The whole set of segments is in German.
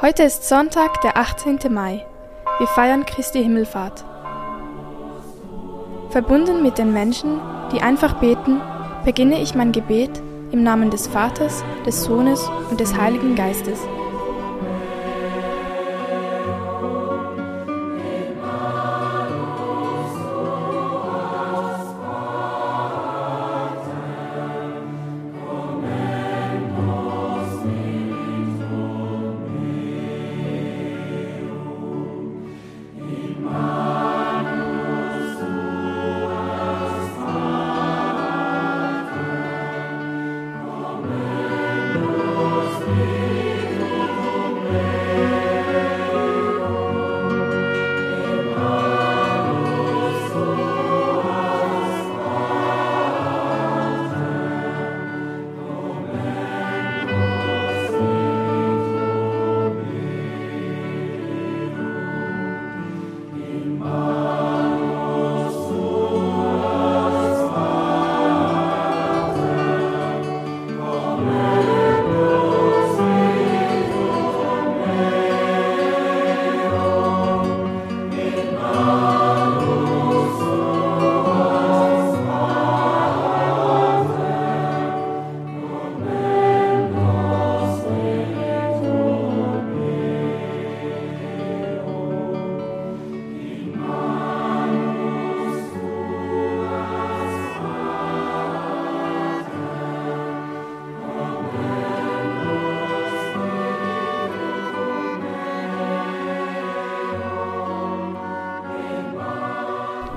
Heute ist Sonntag, der 18. Mai. Wir feiern Christi Himmelfahrt. Verbunden mit den Menschen, die einfach beten, beginne ich mein Gebet im Namen des Vaters, des Sohnes und des Heiligen Geistes.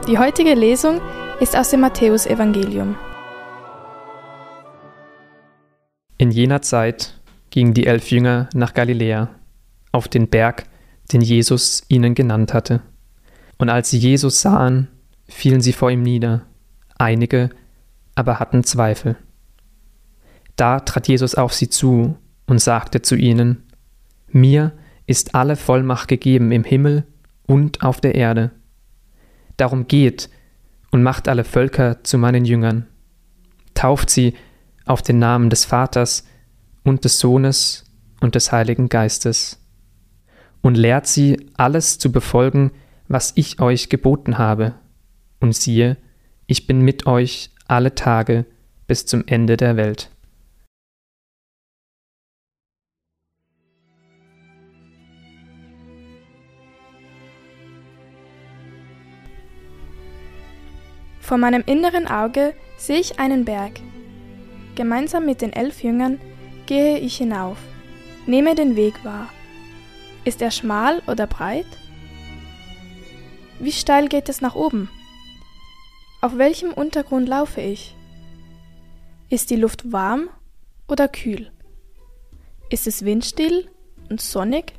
Die heutige Lesung ist aus dem Matthäusevangelium. In jener Zeit gingen die elf Jünger nach Galiläa, auf den Berg, den Jesus ihnen genannt hatte. Und als sie Jesus sahen, fielen sie vor ihm nieder, einige aber hatten Zweifel. Da trat Jesus auf sie zu und sagte zu ihnen, Mir ist alle Vollmacht gegeben im Himmel und auf der Erde. Darum geht und macht alle Völker zu meinen Jüngern. Tauft sie auf den Namen des Vaters und des Sohnes und des Heiligen Geistes. Und lehrt sie, alles zu befolgen, was ich euch geboten habe. Und siehe, ich bin mit euch alle Tage bis zum Ende der Welt. Vor meinem inneren Auge sehe ich einen Berg. Gemeinsam mit den elf Jüngern gehe ich hinauf, nehme den Weg wahr. Ist er schmal oder breit? Wie steil geht es nach oben? Auf welchem Untergrund laufe ich? Ist die Luft warm oder kühl? Ist es windstill und sonnig?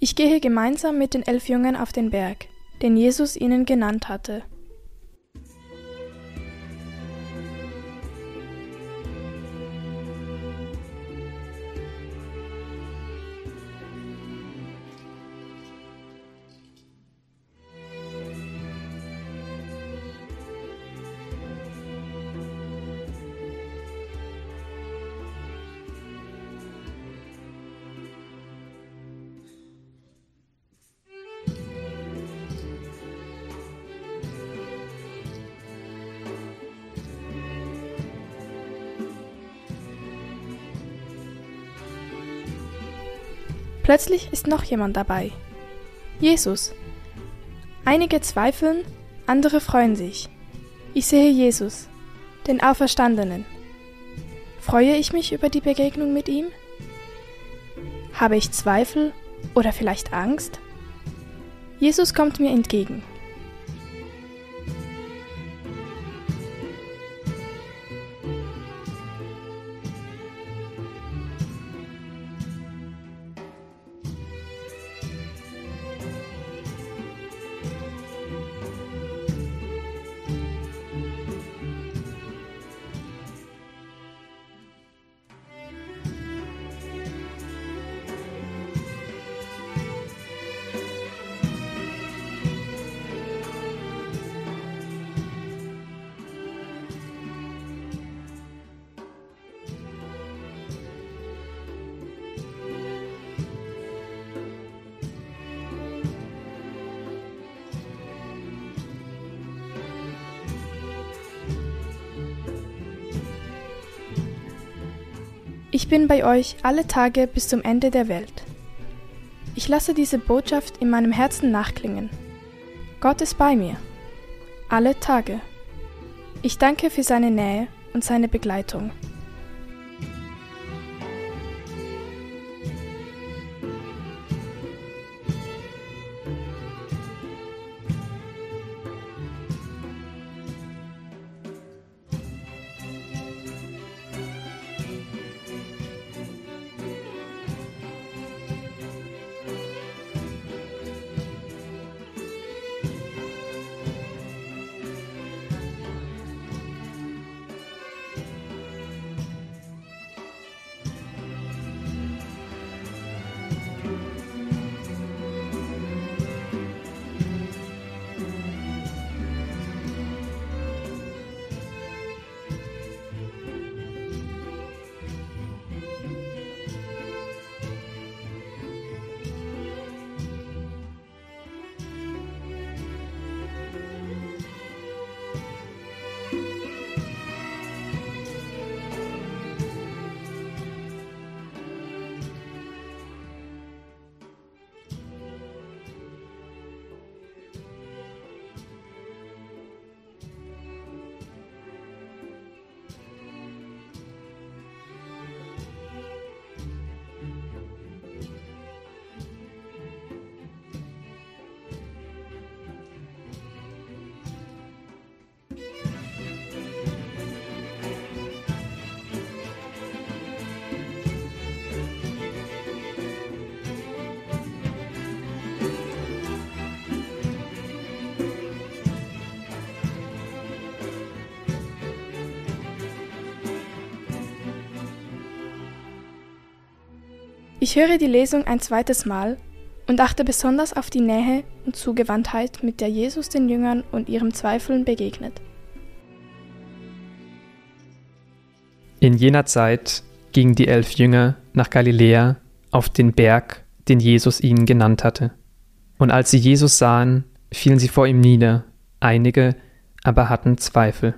Ich gehe gemeinsam mit den elf Jüngern auf den Berg, den Jesus ihnen genannt hatte. Plötzlich ist noch jemand dabei. Jesus. Einige zweifeln, andere freuen sich. Ich sehe Jesus, den Auferstandenen. Freue ich mich über die Begegnung mit ihm? Habe ich Zweifel oder vielleicht Angst? Jesus kommt mir entgegen. Ich bin bei euch alle Tage bis zum Ende der Welt. Ich lasse diese Botschaft in meinem Herzen nachklingen. Gott ist bei mir. Alle Tage. Ich danke für seine Nähe und seine Begleitung. Ich höre die Lesung ein zweites Mal und achte besonders auf die Nähe und Zugewandtheit, mit der Jesus den Jüngern und ihrem Zweifeln begegnet. In jener Zeit gingen die elf Jünger nach Galiläa auf den Berg, den Jesus ihnen genannt hatte. Und als sie Jesus sahen, fielen sie vor ihm nieder, einige aber hatten Zweifel.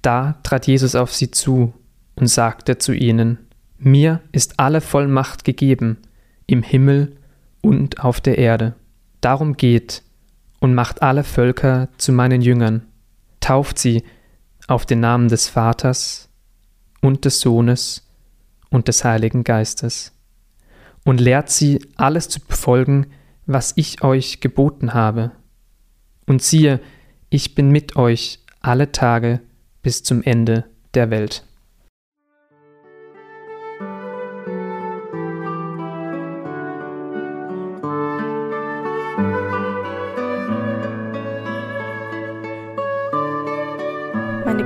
Da trat Jesus auf sie zu und sagte zu ihnen, mir ist alle Vollmacht gegeben, im Himmel und auf der Erde. Darum geht und macht alle Völker zu meinen Jüngern, tauft sie auf den Namen des Vaters und des Sohnes und des Heiligen Geistes, und lehrt sie alles zu befolgen, was ich euch geboten habe. Und siehe, ich bin mit euch alle Tage bis zum Ende der Welt.